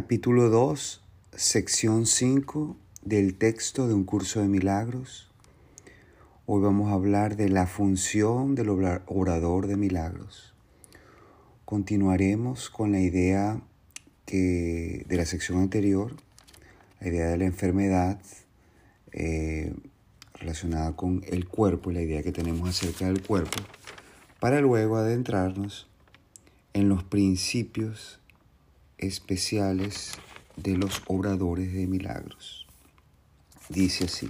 Capítulo 2, sección 5 del texto de un curso de milagros. Hoy vamos a hablar de la función del orador de milagros. Continuaremos con la idea que, de la sección anterior, la idea de la enfermedad eh, relacionada con el cuerpo y la idea que tenemos acerca del cuerpo, para luego adentrarnos en los principios especiales de los obradores de milagros. Dice así,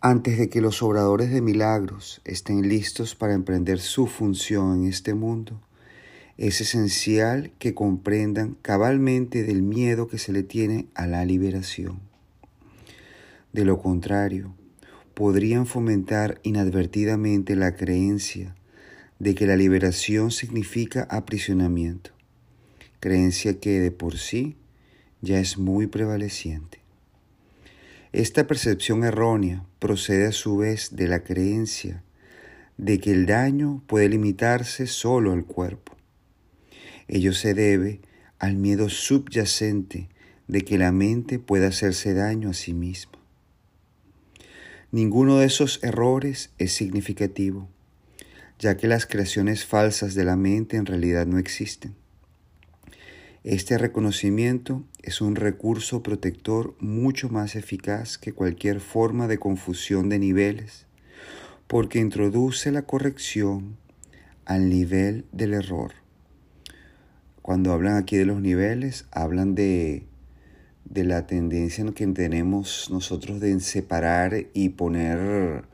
antes de que los obradores de milagros estén listos para emprender su función en este mundo, es esencial que comprendan cabalmente del miedo que se le tiene a la liberación. De lo contrario, podrían fomentar inadvertidamente la creencia de que la liberación significa aprisionamiento, creencia que de por sí ya es muy prevaleciente. Esta percepción errónea procede a su vez de la creencia de que el daño puede limitarse solo al cuerpo. Ello se debe al miedo subyacente de que la mente pueda hacerse daño a sí misma. Ninguno de esos errores es significativo ya que las creaciones falsas de la mente en realidad no existen. Este reconocimiento es un recurso protector mucho más eficaz que cualquier forma de confusión de niveles, porque introduce la corrección al nivel del error. Cuando hablan aquí de los niveles, hablan de, de la tendencia que tenemos nosotros de separar y poner,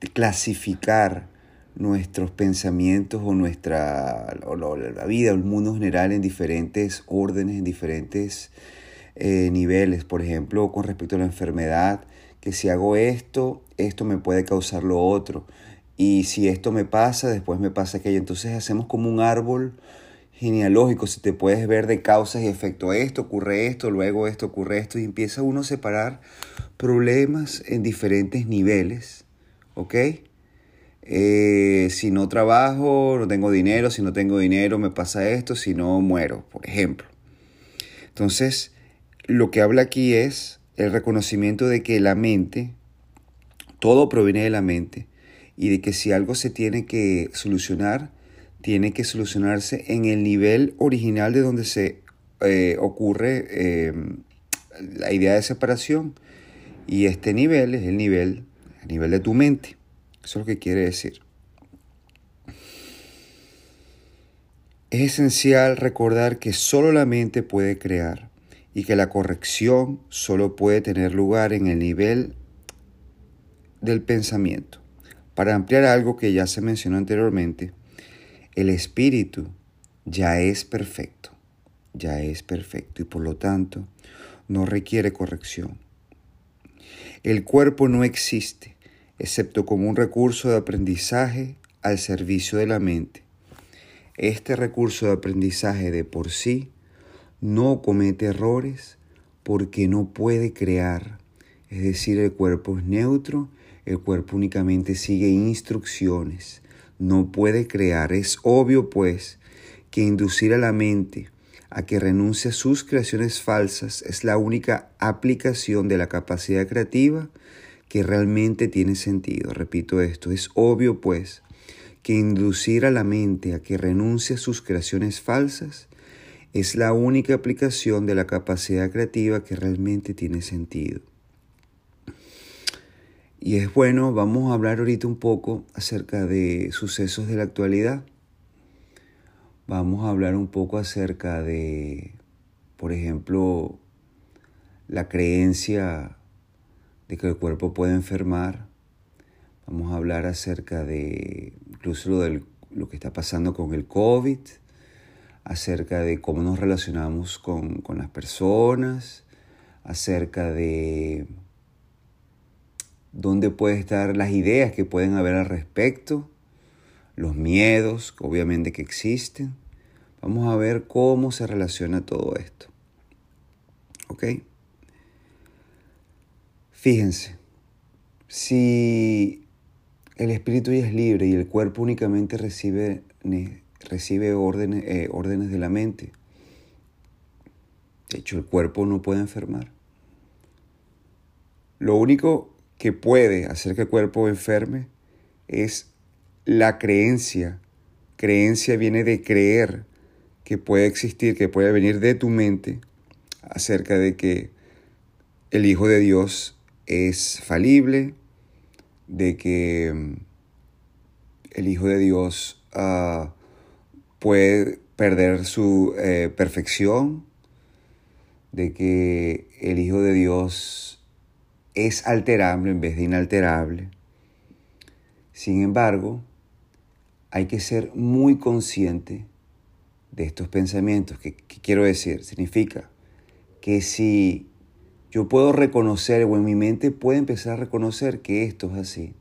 de clasificar nuestros pensamientos o nuestra la vida o el mundo general en diferentes órdenes, en diferentes eh, niveles. Por ejemplo, con respecto a la enfermedad, que si hago esto, esto me puede causar lo otro. Y si esto me pasa, después me pasa aquello. Entonces hacemos como un árbol genealógico, si te puedes ver de causas y efectos, esto ocurre esto, luego esto ocurre esto, y empieza uno a separar problemas en diferentes niveles, ¿ok? Eh, si no trabajo, no tengo dinero, si no tengo dinero me pasa esto, si no muero, por ejemplo. Entonces, lo que habla aquí es el reconocimiento de que la mente, todo proviene de la mente, y de que si algo se tiene que solucionar, tiene que solucionarse en el nivel original de donde se eh, ocurre em, la idea de separación. Y este nivel es el nivel, el nivel de tu mente. Eso es lo que quiere decir. Es esencial recordar que solo la mente puede crear y que la corrección solo puede tener lugar en el nivel del pensamiento. Para ampliar algo que ya se mencionó anteriormente, el espíritu ya es perfecto, ya es perfecto y por lo tanto no requiere corrección. El cuerpo no existe, excepto como un recurso de aprendizaje al servicio de la mente. Este recurso de aprendizaje de por sí no comete errores porque no puede crear. Es decir, el cuerpo es neutro, el cuerpo únicamente sigue instrucciones, no puede crear. Es obvio, pues, que inducir a la mente a que renuncie a sus creaciones falsas es la única aplicación de la capacidad creativa que realmente tiene sentido. Repito esto, es obvio pues que inducir a la mente a que renuncie a sus creaciones falsas es la única aplicación de la capacidad creativa que realmente tiene sentido. Y es bueno, vamos a hablar ahorita un poco acerca de sucesos de la actualidad. Vamos a hablar un poco acerca de, por ejemplo, la creencia de que el cuerpo puede enfermar. Vamos a hablar acerca de incluso lo, del, lo que está pasando con el COVID, acerca de cómo nos relacionamos con, con las personas, acerca de dónde pueden estar las ideas que pueden haber al respecto, los miedos, obviamente que existen. Vamos a ver cómo se relaciona todo esto. ¿Ok? Fíjense, si el espíritu ya es libre y el cuerpo únicamente recibe, recibe órdenes, eh, órdenes de la mente. De hecho, el cuerpo no puede enfermar. Lo único que puede hacer que el cuerpo enferme es la creencia. Creencia viene de creer que puede existir, que puede venir de tu mente acerca de que el Hijo de Dios es falible, de que mm, el Hijo de Dios uh, puede perder su eh, perfección, de que el Hijo de Dios es alterable en vez de inalterable. Sin embargo, hay que ser muy consciente de estos pensamientos. ¿Qué, quiero decir? Significa que si yo puedo reconocer o en mi mente puede empezar a reconocer que esto es así.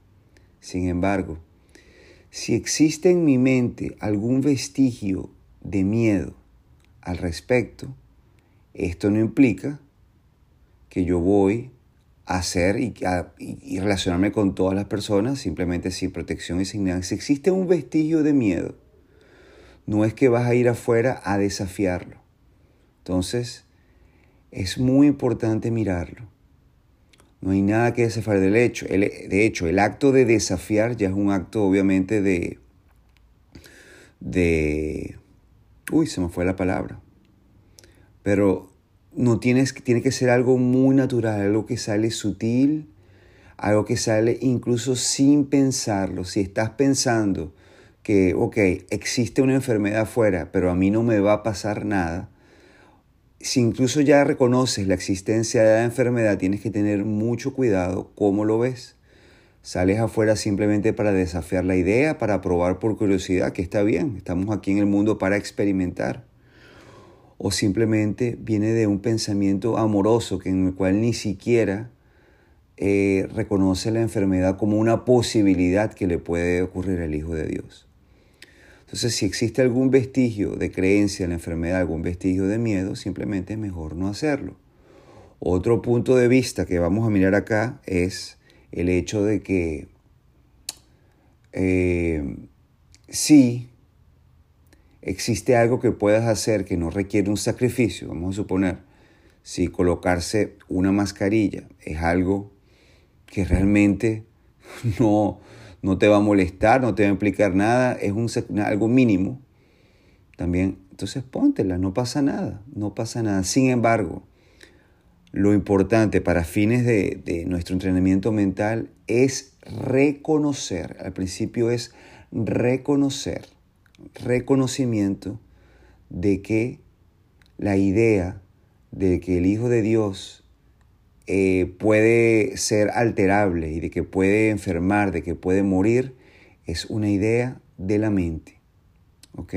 Sin embargo, si existe en mi mente algún vestigio de miedo al respecto, esto no implica que yo voy a hacer y, y, relacionarme con todas las personas simplemente sin protección y sin nada. Si existe un vestigio de miedo, no es que vas a ir afuera a desafiarlo. Entonces, es muy importante mirarlo. No hay nada que desafiar del hecho. de hecho, el acto de desafiar ya es un acto obviamente de... de... Uy, se me fue la palabra. Pero no tienes, tiene que ser algo muy natural, algo que sale sutil, algo que sale incluso sin pensarlo. Si estás pensando que, ok, existe una enfermedad afuera, pero a mí no me va a pasar nada, si incluso ya reconoces la existencia de la enfermedad, tienes que tener mucho cuidado cómo lo ves. Sales afuera simplemente para desafiar la idea, para probar por curiosidad, que está bien, estamos aquí en el mundo para experimentar. O simplemente viene de un pensamiento amoroso que en el cual ni siquiera eh, reconoce la enfermedad como una posibilidad que le puede ocurrir al Hijo de Dios. Entonces, si existe algún vestigio de creencia en la enfermedad, algún vestigio de miedo, simplemente es mejor no hacerlo. Otro punto de vista que vamos a mirar acá es el hecho de que eh, si existe algo que puedas hacer que no requiere un sacrificio, vamos a suponer, si colocarse una mascarilla es algo que realmente no, no te va a molestar, no te va a implicar nada, es un, algo mínimo, también, entonces póntela, no pasa nada, no pasa nada. Sin embargo, lo importante para fines de, de nuestro entrenamiento mental es reconocer, al principio es reconocer, reconocimiento de que la idea de que el Hijo de Dios eh, puede ser alterable y de que puede enfermar, de que puede morir, es una idea de la mente. ¿Ok?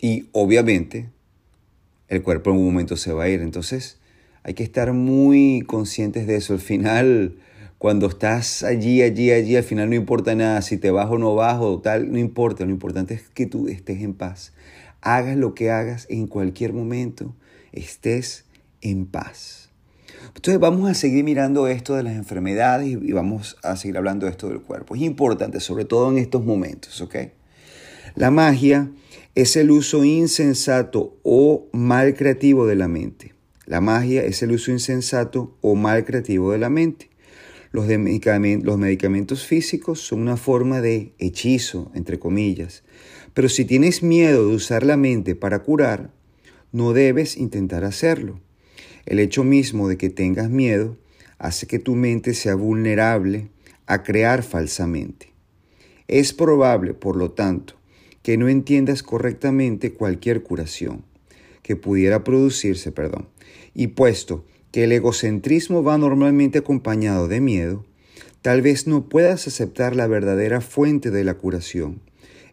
Y obviamente el cuerpo en un momento se va a ir. Entonces hay que estar muy conscientes de eso. Al final, cuando estás allí, allí, allí, al final no importa nada. Si te vas o no vas o tal, no importa. Lo importante es que tú estés en paz. Hagas lo que hagas en cualquier momento, estés en paz. Entonces vamos a seguir mirando esto de las enfermedades y vamos a seguir hablando de esto del cuerpo. Es importante, sobre todo en estos momentos, ¿ok? La magia es el uso insensato o mal creativo de la mente. La magia es el uso insensato o mal creativo de la mente. Los, medicamentos, los medicamentos físicos son una forma de hechizo, entre comillas. Pero si tienes miedo de usar la mente para curar, no debes intentar hacerlo. El hecho mismo de que tengas miedo hace que tu mente sea vulnerable a crear falsamente. Es probable, por lo tanto, que no entiendas correctamente cualquier curación que pudiera producirse, perdón. Y puesto que el egocentrismo va normalmente acompañado de miedo, tal vez no puedas aceptar la verdadera fuente de la curación.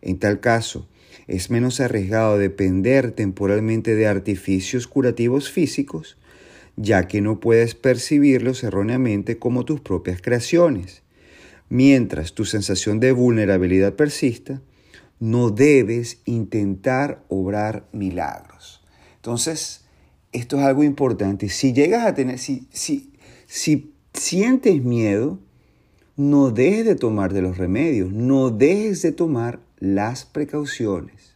En tal caso, es menos arriesgado depender temporalmente de artificios curativos físicos ya que no puedes percibirlos erróneamente como tus propias creaciones. Mientras tu sensación de vulnerabilidad persista, no debes intentar obrar milagros. Entonces, esto es algo importante. Si llegas a tener, si, si, si sientes miedo, no dejes de tomar de los remedios, no dejes de tomar las precauciones.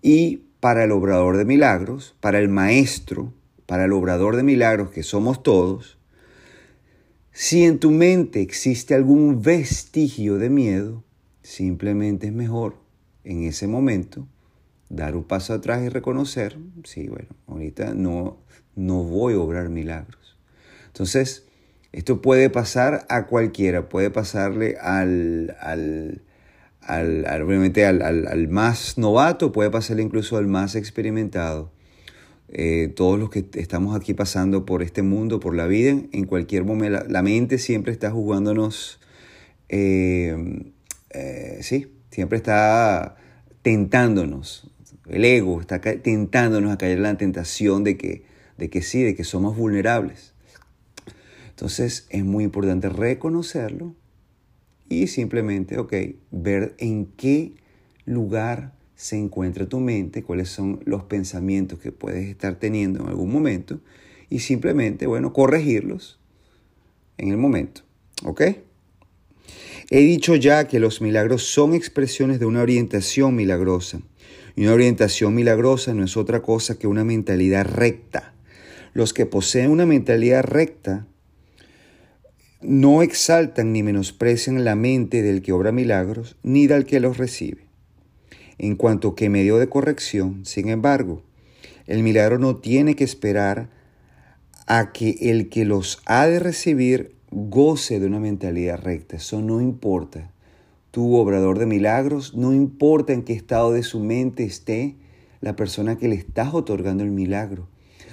Y para el obrador de milagros, para el maestro, para el obrador de milagros que somos todos, si en tu mente existe algún vestigio de miedo, simplemente es mejor en ese momento dar un paso atrás y reconocer, sí, bueno, ahorita no, no voy a obrar milagros. Entonces, esto puede pasar a cualquiera, puede pasarle al, al, al, obviamente al, al, más novato, puede pasarle incluso al más experimentado. Eh, todos los que estamos aquí pasando por este mundo, por la vida, en cualquier momento, la, mente siempre está jugándonos, eh, eh, sí, siempre está tentándonos, el ego está tentándonos a caer en la tentación de que, de que sí, de que somos vulnerables. Entonces es muy importante reconocerlo y simplemente, ver en qué lugar se encuentra tu mente, cuáles son los pensamientos que puedes estar teniendo en algún momento y simplemente, bueno, corregirlos en el momento. ¿Ok? He dicho ya que los milagros son expresiones de una orientación milagrosa. Y una orientación milagrosa no es otra cosa que una mentalidad recta. Los que poseen una mentalidad recta no exaltan ni menosprecian la mente del que obra milagros, ni del que los recibe en cuanto que medio de corrección. Sin embargo, el milagro no tiene que esperar a que el que los ha de recibir goce de una mentalidad recta. Eso no importa. Tu obrador de milagros, no importa en qué estado de su mente esté la persona que le estás otorgando el milagro.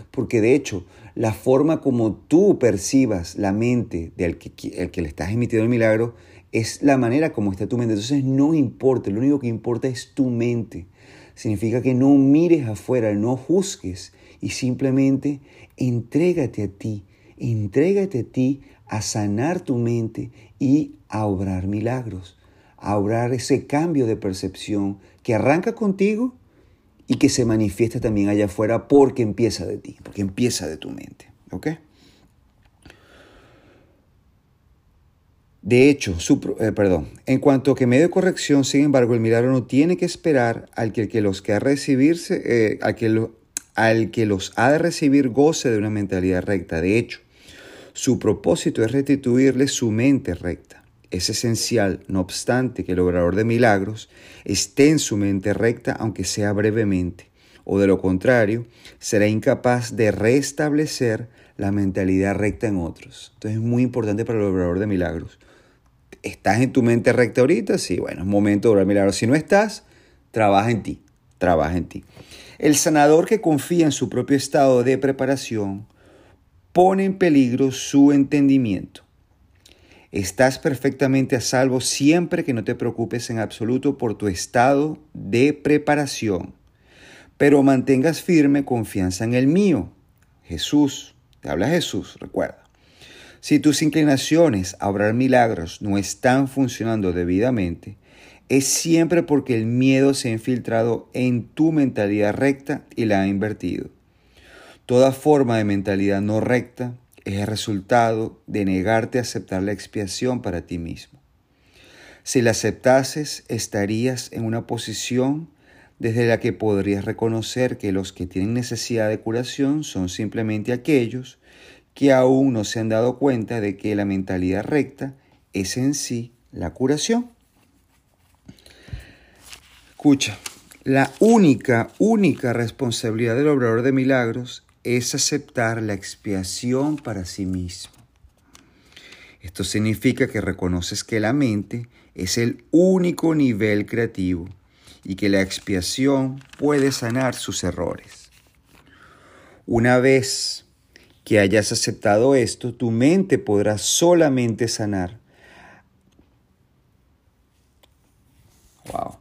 Porque de hecho, la forma como tú percibas la mente del que, el que le estás emitiendo el milagro es la manera como está tu mente. Entonces no importa, lo único que importa es tu mente. Significa que no mires afuera, no juzgues y simplemente entrégate a ti, entrégate a ti a sanar tu mente y a obrar milagros, a obrar ese cambio de percepción que arranca contigo y que se manifiesta también allá afuera porque empieza de ti, porque empieza de tu mente. ¿Ok? De hecho, su, eh, perdón, en cuanto que medio corrección, sin embargo, el milagro no tiene que esperar al que, los que ha recibirse, eh, al, que al que los ha de recibir goce de una mentalidad recta. De hecho, su propósito es restituirle su mente recta. Es esencial, no obstante, que el obrador de milagros esté en su mente recta, aunque sea brevemente, o de lo contrario, será incapaz de restablecer la mentalidad recta en otros. Entonces es muy importante para el obrador de milagros ¿Estás en tu mente recta ahorita? Sí, bueno, es momento de obrar milagros. Si no estás, trabaja en ti, trabaja en ti. El sanador que confía en su propio estado de preparación pone en peligro su entendimiento. Estás perfectamente a salvo siempre que no te preocupes en absoluto por tu estado de preparación, pero mantengas firme confianza en el mío. Jesús, te habla Jesús, recuerda. Si tus inclinaciones a obrar milagros no están funcionando debidamente, es siempre porque el miedo se ha infiltrado en tu mentalidad recta y la ha invertido. Toda forma de mentalidad no recta es el resultado de negarte a aceptar la expiación para ti mismo. Si la aceptases, estarías en una posición desde la que podrías reconocer que los que tienen necesidad de curación son simplemente aquellos que aún no se han dado cuenta de que la mentalidad recta es en sí la curación. Escucha, la única, única responsabilidad del obrador de milagros es aceptar la expiación para sí mismo. Esto significa que reconoces que la mente es el único nivel creativo y que la expiación puede sanar sus errores. Una vez que hayas aceptado esto, tu mente podrá solamente sanar. Wow.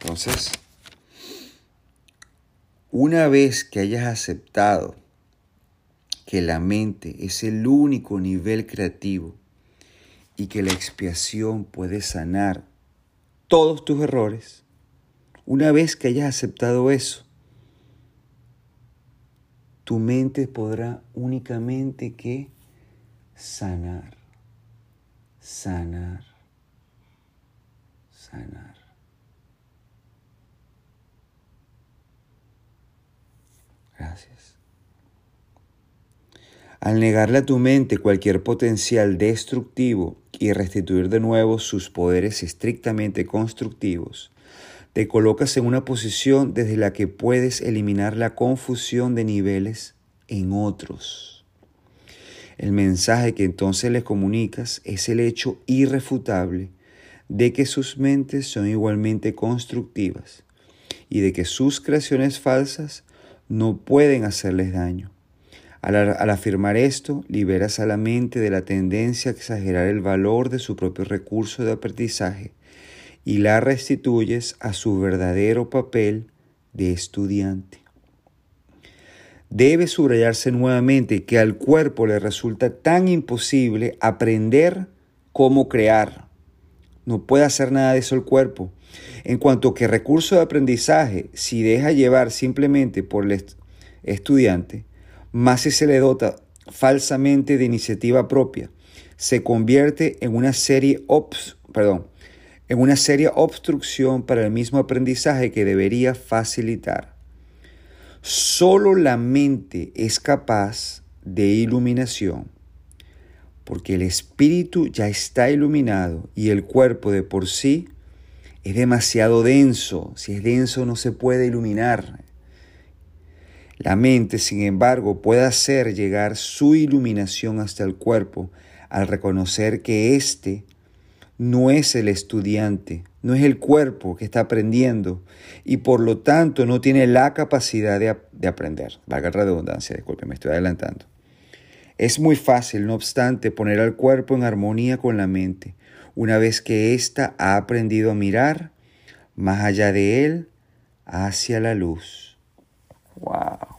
Entonces, una vez que hayas aceptado que la mente es el único nivel creativo y que la expiación puede sanar todos tus errores, una vez que hayas aceptado eso, tu mente podrá únicamente que sanar, sanar, sanar. Gracias. Al negarle a tu mente cualquier potencial destructivo y restituir de nuevo sus poderes estrictamente constructivos, te colocas en una posición desde la que puedes eliminar la confusión de niveles en otros. El mensaje que entonces les comunicas es el hecho irrefutable de que sus mentes son igualmente constructivas y de que sus creaciones falsas no pueden hacerles daño. Al, afirmar esto, liberas a la mente de la tendencia a exagerar el valor de su propio recurso de aprendizaje y la restituyes a su verdadero papel de estudiante. Debe subrayarse nuevamente que al cuerpo le resulta tan imposible aprender como crear. No puede hacer nada de eso el cuerpo. En cuanto que recurso de aprendizaje, si deja llevar simplemente por el estudiante, más si se le dota falsamente de iniciativa propia, se convierte en una serie ops, perdón, en una seria obstrucción para el mismo aprendizaje que debería facilitar. Solo la mente es capaz de iluminación, porque el espíritu ya está iluminado y el cuerpo de por sí es demasiado denso. Si es denso no se puede iluminar. La mente, sin embargo, puede hacer llegar su iluminación hasta el cuerpo al reconocer que éste no es el estudiante, no es el cuerpo que está aprendiendo y por lo tanto no tiene la capacidad de, aprender. Valga la redundancia, disculpe, me estoy adelantando. Es muy fácil, no obstante, poner al cuerpo en armonía con la mente, una vez que ésta ha aprendido a mirar más allá de él hacia la luz. ¡Wow!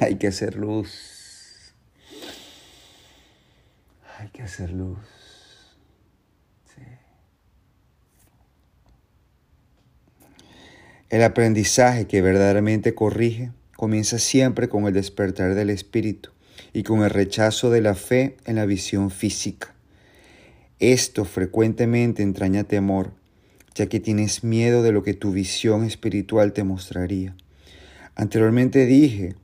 Hay que hacer luz. Hay que hacer luz. El aprendizaje que verdaderamente corrige comienza siempre con el despertar del espíritu y con el rechazo de la fe en la visión física. Esto frecuentemente entraña temor, ya que tienes miedo de lo que tu visión espiritual te mostraría. Anteriormente dije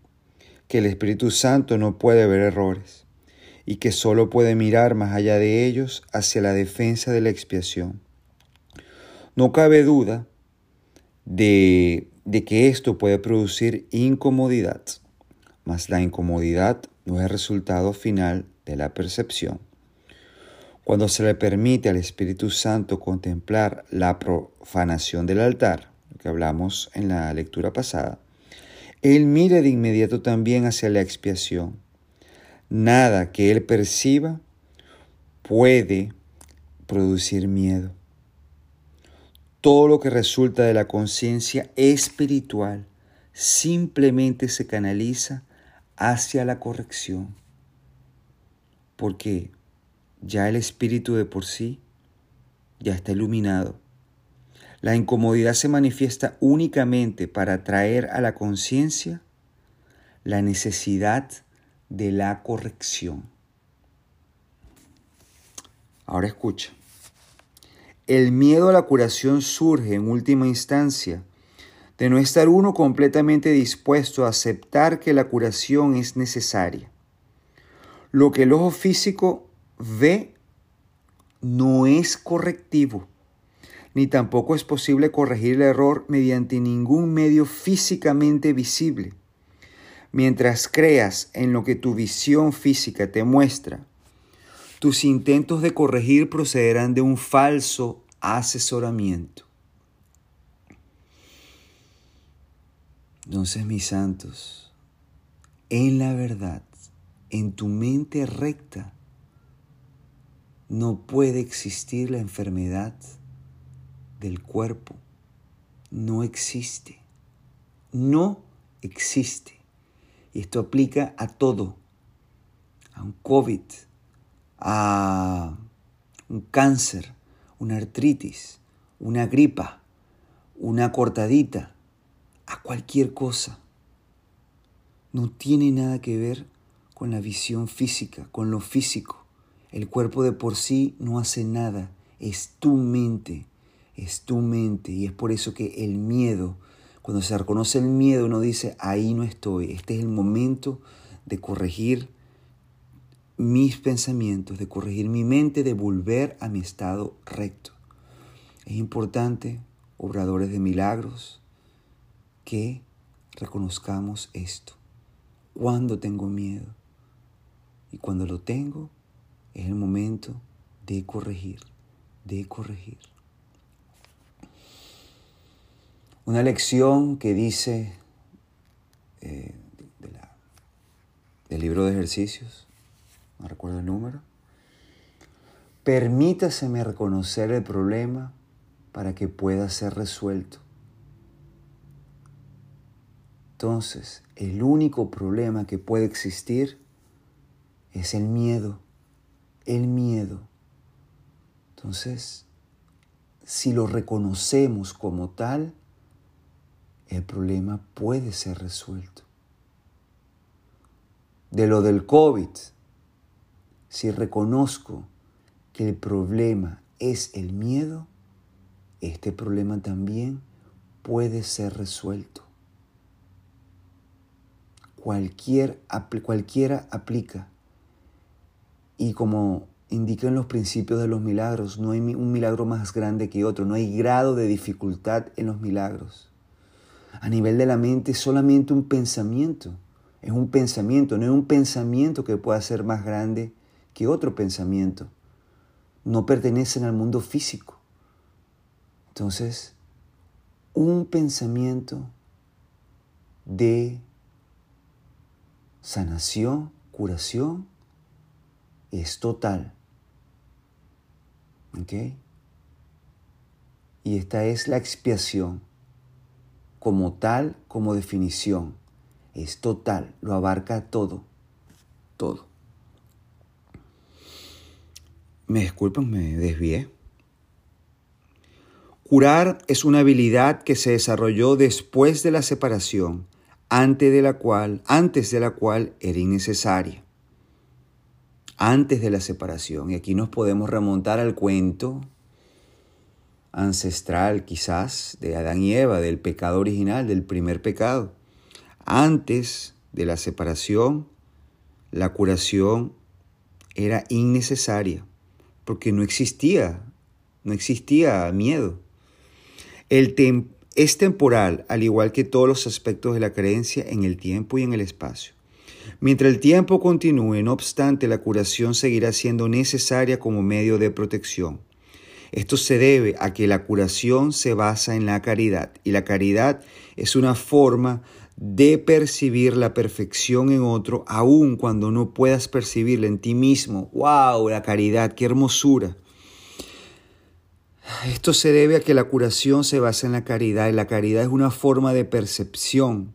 que el Espíritu Santo no puede ver errores y que solo puede mirar más allá de ellos hacia la defensa de la expiación. No cabe duda de, que esto puede producir incomodidad, mas la incomodidad no es resultado final de la percepción. Cuando se le permite al Espíritu Santo contemplar la profanación del altar, lo que hablamos en la lectura pasada, Él mire de inmediato también hacia la expiación. Nada que Él perciba puede producir miedo todo lo que resulta de la conciencia espiritual simplemente se canaliza hacia la corrección. Porque ya el espíritu de por sí ya está iluminado. La incomodidad se manifiesta únicamente para traer a la conciencia la necesidad de la corrección. Ahora escucha. El miedo a la curación surge en última instancia de no estar uno completamente dispuesto a aceptar que la curación es necesaria. Lo que el ojo físico ve no es correctivo, ni tampoco es posible corregir el error mediante ningún medio físicamente visible. Mientras creas en lo que tu visión física te muestra, tus intentos de corregir procederán de un falso asesoramiento. Entonces, mis santos, en la verdad, en tu mente recta, no puede existir la enfermedad del cuerpo. No existe. No existe. Y esto aplica a todo. A un COVID, a un cáncer, una artritis, una gripa, una cortadita, a cualquier cosa. No tiene nada que ver con la visión física, con lo físico. El cuerpo de por sí no hace nada, es tu mente, es tu mente. Y es por eso que el miedo, Cuando se reconoce el miedo, uno dice, ahí no estoy, este es el momento de corregir mis pensamientos, de corregir mi mente, de volver a mi estado recto. Es importante, obradores de milagros, que reconozcamos esto. Cuando tengo miedo y cuando lo tengo, es el momento de corregir, de corregir. Una lección que dice eh, del libro de ejercicios, no recuerdo el número. Permítaseme reconocer el problema para que pueda ser resuelto. Entonces, el único problema que puede existir es el miedo, el miedo. Entonces, si lo reconocemos como tal, el problema puede ser resuelto. De lo del COVID, si reconozco que el problema es el miedo, este problema también puede ser resuelto. Cualquier, cualquiera aplica. Y como indican los principios de los milagros, no hay un milagro más grande que otro, no hay grado de dificultad en los milagros. A nivel de la mente, solamente un pensamiento. Es un pensamiento, no es un pensamiento que pueda ser más grande que otro pensamiento. No pertenecen al mundo físico. Entonces, un pensamiento de sanación, curación, es total. ¿Ok? Y esta es la expiación, como tal, como definición. Es total, lo abarca todo, todo. Me disculpan, me desvié. Curar es una habilidad que se desarrolló después de la separación, antes de la cual, antes de la cual era innecesaria. Antes de la separación. Y aquí nos podemos remontar al cuento ancestral quizás de Adán y Eva, del pecado original, del primer pecado. Antes de la separación, la curación era innecesaria porque no existía, no existía miedo. El es temporal, al igual que todos los aspectos de la creencia en el tiempo y en el espacio. Mientras el tiempo continúe, no obstante, la curación seguirá siendo necesaria como medio de protección. Esto se debe a que la curación se basa en la caridad y la caridad es una forma de percibir la perfección en otro, aun cuando no puedas percibirla en ti mismo. ¡Wow! La caridad, qué hermosura. Esto se debe a que la curación se basa en la caridad y la caridad es una forma de percepción,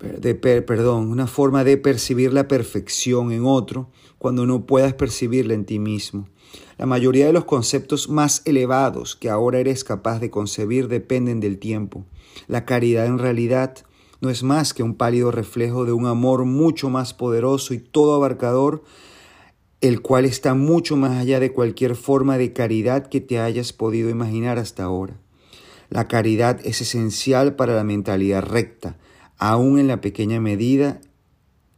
de, perdón, una forma de percibir la perfección en otro cuando no puedas percibirla en ti mismo. La mayoría de los conceptos más elevados que ahora eres capaz de concebir dependen del tiempo. La caridad en realidad no es más que un pálido reflejo de un amor mucho más poderoso y todo abarcador, el cual está mucho más allá de cualquier forma de caridad que te hayas podido imaginar hasta ahora. La caridad es esencial para la mentalidad recta, aun en la pequeña medida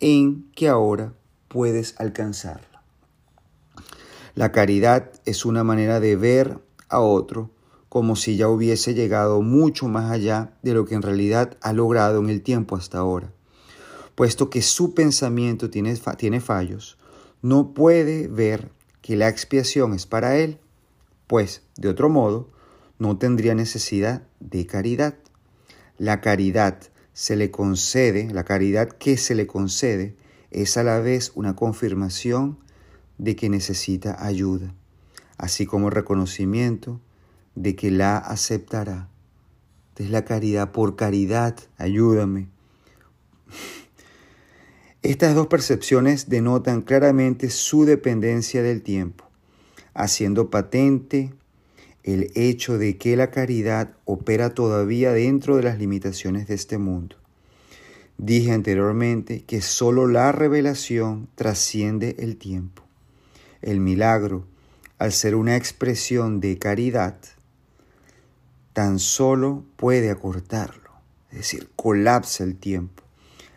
en que ahora puedes alcanzarla. La caridad es una manera de ver a otro como si ya hubiese llegado mucho más allá de lo que en realidad ha logrado en el tiempo hasta ahora. Puesto que su pensamiento tiene, tiene fallos, no puede ver que la expiación es para él, pues, de otro modo, no tendría necesidad de caridad. La caridad se le concede, la caridad que se le concede, es a la vez una confirmación de que necesita ayuda, así como reconocimiento de que la aceptará. Es la caridad, por caridad, ayúdame. Estas dos percepciones denotan claramente su dependencia del tiempo, haciendo patente el hecho de que la caridad opera todavía dentro de las limitaciones de este mundo. Dije anteriormente que sólo la revelación trasciende el tiempo. El milagro, al ser una expresión de caridad, tan solo puede acortarlo, es decir, colapsa el tiempo.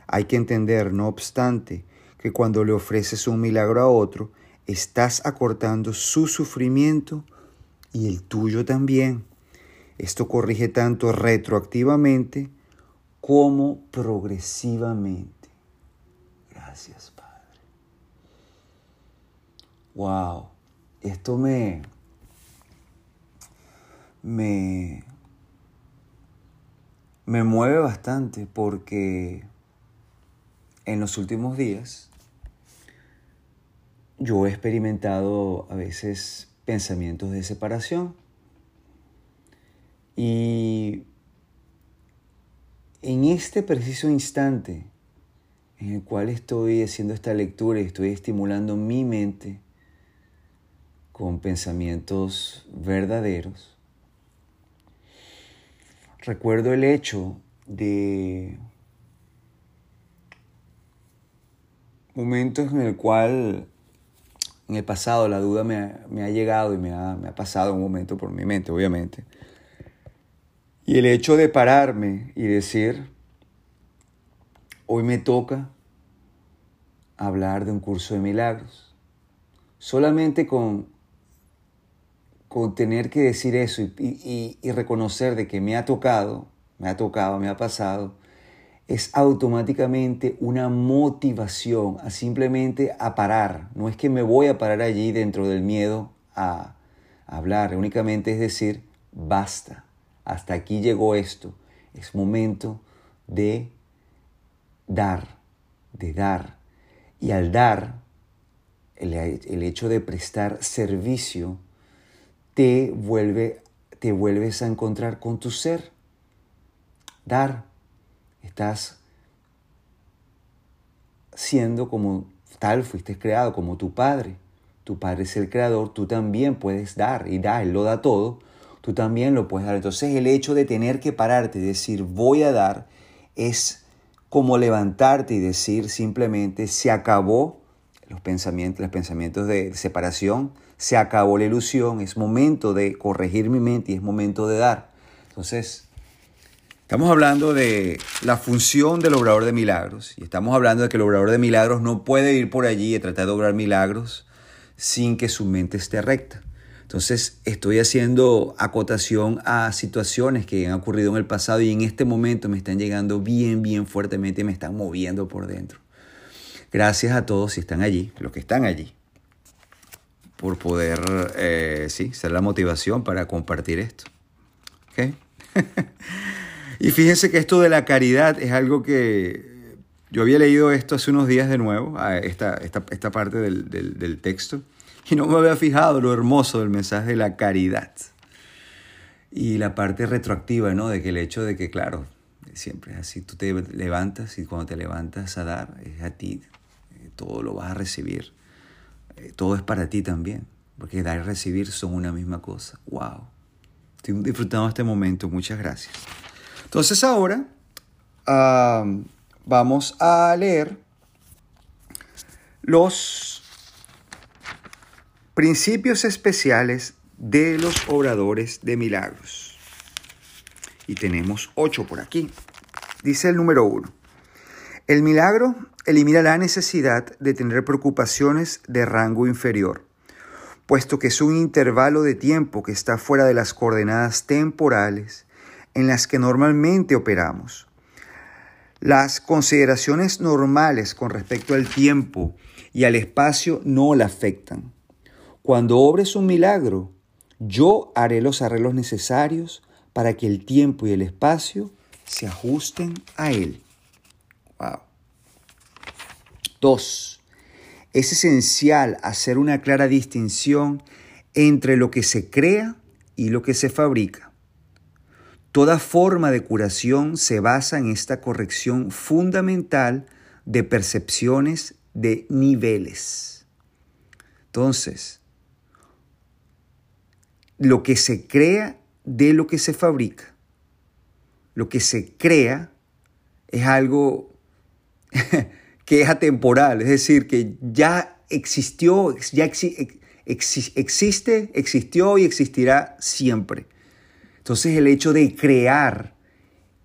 Hay que entender, no obstante, que cuando le ofreces un milagro a otro, estás acortando su sufrimiento y el tuyo también. Esto corrige tanto retroactivamente como progresivamente. Gracias, Padre. Wow, esto me me me mueve bastante porque en los últimos días yo he experimentado a veces pensamientos de separación y en este preciso instante en el cual estoy haciendo esta lectura y estoy estimulando mi mente con pensamientos verdaderos, recuerdo el hecho de momentos en el cual en el pasado la duda me ha, llegado y me ha, me ha pasado un momento por mi mente, obviamente. Y el hecho de pararme y decir, hoy me toca hablar de un curso de milagros. Solamente con, con tener que decir eso y, reconocer de que me ha tocado, me ha tocado, me ha pasado, es automáticamente una motivación a simplemente a parar. No es que me voy a parar allí dentro del miedo a, hablar, únicamente es decir, basta, hasta aquí llegó esto. Es momento de dar, de dar. Y al dar, el hecho de prestar servicio, te, vuelve, te vuelves a encontrar con tu ser. Dar, Estás siendo como tal fuiste creado, como tu Padre. Tu Padre es el creador, tú también puedes dar y da, Él lo da todo, tú también lo puedes dar. Entonces el hecho de tener que pararte y decir voy a dar es como levantarte y decir simplemente se acabó los pensamientos, los pensamientos de separación, se acabó la ilusión, es momento de corregir mi mente y es momento de dar. Entonces, Estamos hablando de la función del obrador de milagros y estamos hablando de que el obrador de milagros no puede ir por allí y tratar de obrar milagros sin que su mente esté recta. Entonces estoy haciendo acotación a situaciones que han ocurrido en el pasado y en este momento me están llegando bien, bien fuertemente y me están moviendo por dentro. Gracias a todos si están allí, los que están allí, por poder, eh, sí, ser la motivación para compartir esto. ¿Okay? Y fíjense que esto de la caridad es algo que yo había leído esto hace unos días de nuevo, esta, esta, esta parte del, del, texto, y no me había fijado lo hermoso del mensaje de la caridad. Y la parte retroactiva, ¿no? De que el hecho de que, claro, siempre es así, tú te levantas y cuando te levantas a dar, es a ti, todo lo vas a recibir, eh, todo es para ti también, porque dar y recibir son una misma cosa. ¡Wow! Estoy disfrutando este momento, muchas gracias. Entonces ahora vamos a leer los principios especiales de los obradores de milagros. Y tenemos ocho por aquí. Dice el número uno. El milagro elimina la necesidad de tener preocupaciones de rango inferior, puesto que es un intervalo de tiempo que está fuera de las coordenadas temporales en las que normalmente operamos. Las consideraciones normales con respecto al tiempo y al espacio no la afectan. Cuando obres un milagro, yo haré los arreglos necesarios para que el tiempo y el espacio se ajusten a él. Dos. Es esencial hacer una clara distinción entre lo que se crea y lo que se fabrica. Toda forma de curación se basa en esta corrección fundamental de percepciones de niveles. Entonces, lo que se crea de lo que se fabrica. Lo que se crea es algo que es atemporal, es decir, que ya existió, ya existe, existió y existirá siempre. Entonces el hecho de crear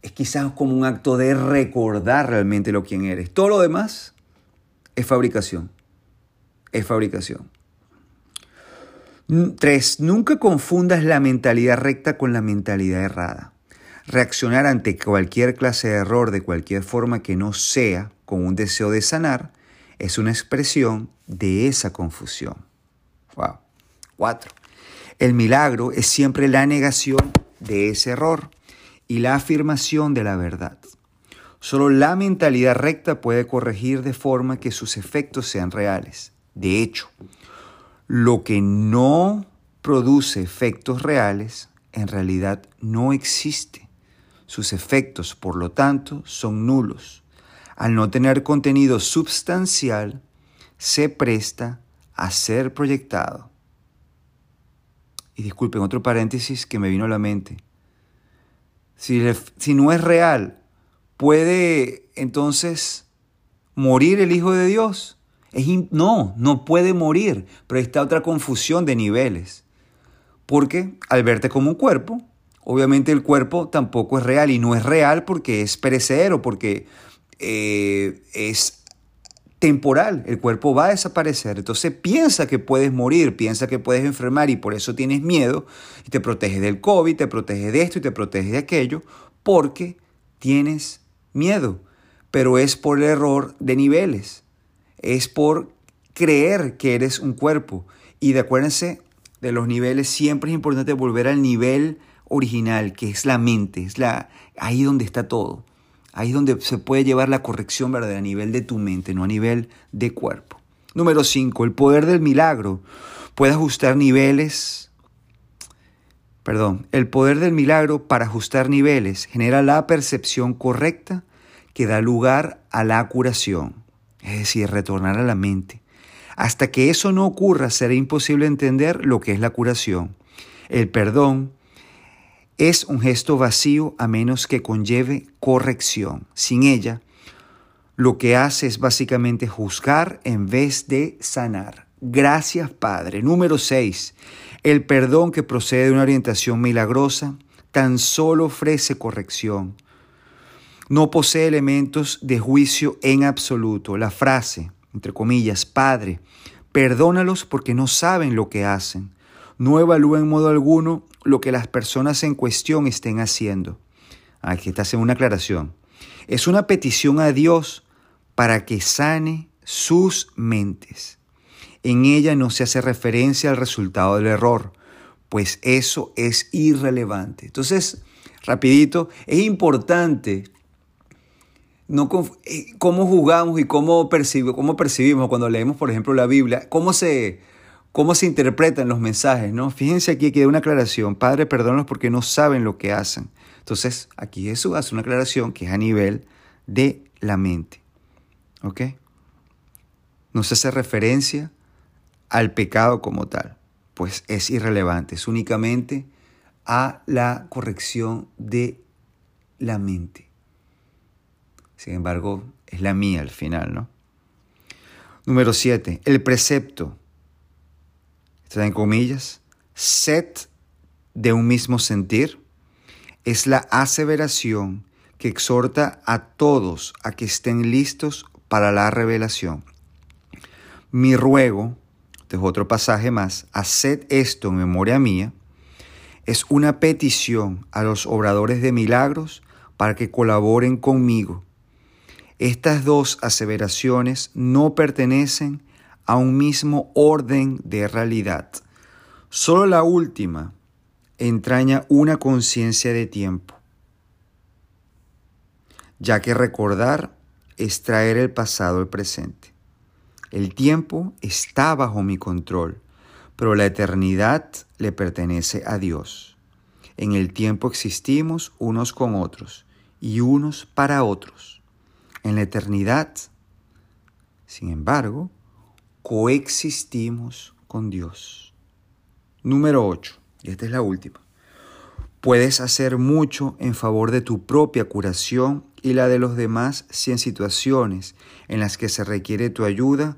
es quizás como un acto de recordar realmente lo quien eres. Todo lo demás es fabricación. Es fabricación. Tres, nunca confundas la mentalidad recta con la mentalidad errada. Reaccionar ante cualquier clase de error de cualquier forma que no sea con un deseo de sanar es una expresión de esa confusión. Wow. El milagro es siempre la negación de ese error y la afirmación de la verdad. Solo la mentalidad recta puede corregir de forma que sus efectos sean reales. De hecho, lo que no produce efectos reales en realidad no existe. Sus efectos, por lo tanto, son nulos. Al no tener contenido substancial, se presta a ser proyectado. Y disculpen, otro paréntesis que me vino a la mente. Si, no es real, ¿puede entonces morir el Hijo de Dios? No, no puede morir, pero está otra confusión de niveles. Porque al verte como un cuerpo, obviamente el cuerpo tampoco es real y no es real porque es perecedero, porque eh, es temporal, el cuerpo va a desaparecer. Entonces piensa que puedes morir, piensa que puedes enfermar y por eso tienes miedo y te proteges del COVID, te proteges de esto y te proteges de aquello, porque tienes miedo. Pero es por el error de niveles, es por creer que eres un cuerpo. Y de acuérdense de los niveles, siempre es importante volver al nivel original, que es la mente, es la, ahí donde está todo. Ahí es donde se puede llevar la corrección verdadera a nivel de tu mente, no a nivel de cuerpo. Número 5. El poder del milagro puede ajustar niveles. Perdón, el poder del milagro para ajustar niveles genera la percepción correcta que da lugar a la curación, es decir, retornar a la mente. Hasta que eso no ocurra, será imposible entender lo que es la curación. El perdón es un gesto vacío a menos que conlleve corrección. Sin ella, lo que hace es básicamente juzgar en vez de sanar. Gracias, Padre. Número 6. El perdón que procede de una orientación milagrosa tan solo ofrece corrección. No posee elementos de juicio en absoluto. La frase, entre comillas, Padre, perdónalos porque no saben lo que hacen. No evalúa en modo alguno lo que las personas en cuestión estén haciendo. Aquí está haciendo una aclaración. Es una petición a Dios para que sane sus mentes. En ella no se hace referencia al resultado del error, pues eso es irrelevante. Entonces, rapidito, es importante no eh, cómo jugamos y cómo, cómo percibimos cuando leemos, por ejemplo, la Biblia, cómo se cómo se interpretan los mensajes, ¿no? Fíjense aquí que hay una aclaración, Padre, perdónalos porque no saben lo que hacen. Entonces, aquí Jesús hace una aclaración que es a nivel de la mente. ¿Ok? No se hace referencia al pecado como tal, pues es irrelevante, es únicamente a la corrección de la mente. Sin embargo, es la mía al final, ¿no? Número 7. El precepto en comillas, set de un mismo sentir, es la aseveración que exhorta a todos a que estén listos para la revelación. Mi ruego, este es otro pasaje más, haced esto en memoria mía, es una petición a los obradores de milagros para que colaboren conmigo. Estas dos aseveraciones no pertenecen a un mismo orden de realidad. Solo la última entraña una conciencia de tiempo, ya que recordar es traer el pasado al presente. El tiempo está bajo mi control, pero la eternidad le pertenece a Dios. En el tiempo existimos unos con otros y unos para otros. En la eternidad, sin embargo, coexistimos con Dios. Número 8, y esta es la última. Puedes hacer mucho en favor de tu propia curación y la de los demás si en situaciones en las que se requiere tu ayuda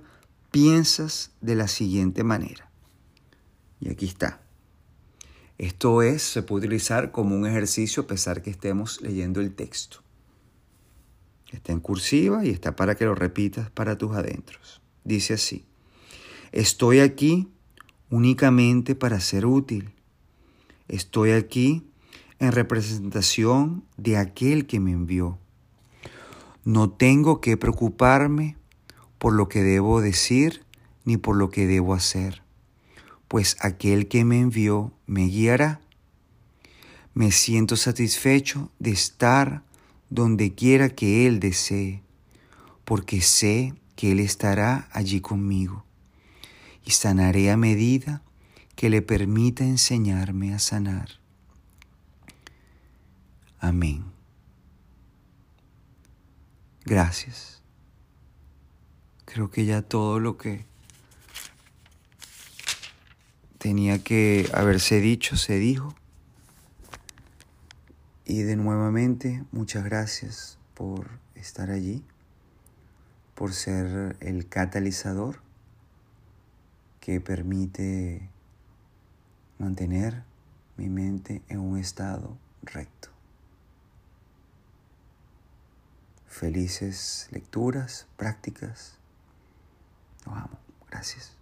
piensas de la siguiente manera. Y aquí está. Esto es, se puede utilizar como un ejercicio a pesar que estemos leyendo el texto. Está en cursiva y está para que lo repitas para tus adentros. Dice así, estoy aquí únicamente para ser útil. Estoy aquí en representación de aquel que me envió. No tengo que preocuparme por lo que debo decir ni por lo que debo hacer, pues aquel que me envió me guiará. Me siento satisfecho de estar donde quiera que Él desee, porque sé que Él estará allí conmigo y sanaré a medida que le permita enseñarme a sanar. Amén. Gracias. Creo que ya todo lo que tenía que haberse dicho se dijo. Y de nuevamente, muchas gracias por estar allí, por ser el catalizador que permite mantener mi mente en un estado recto. Felices lecturas, prácticas. Nos amo. Gracias.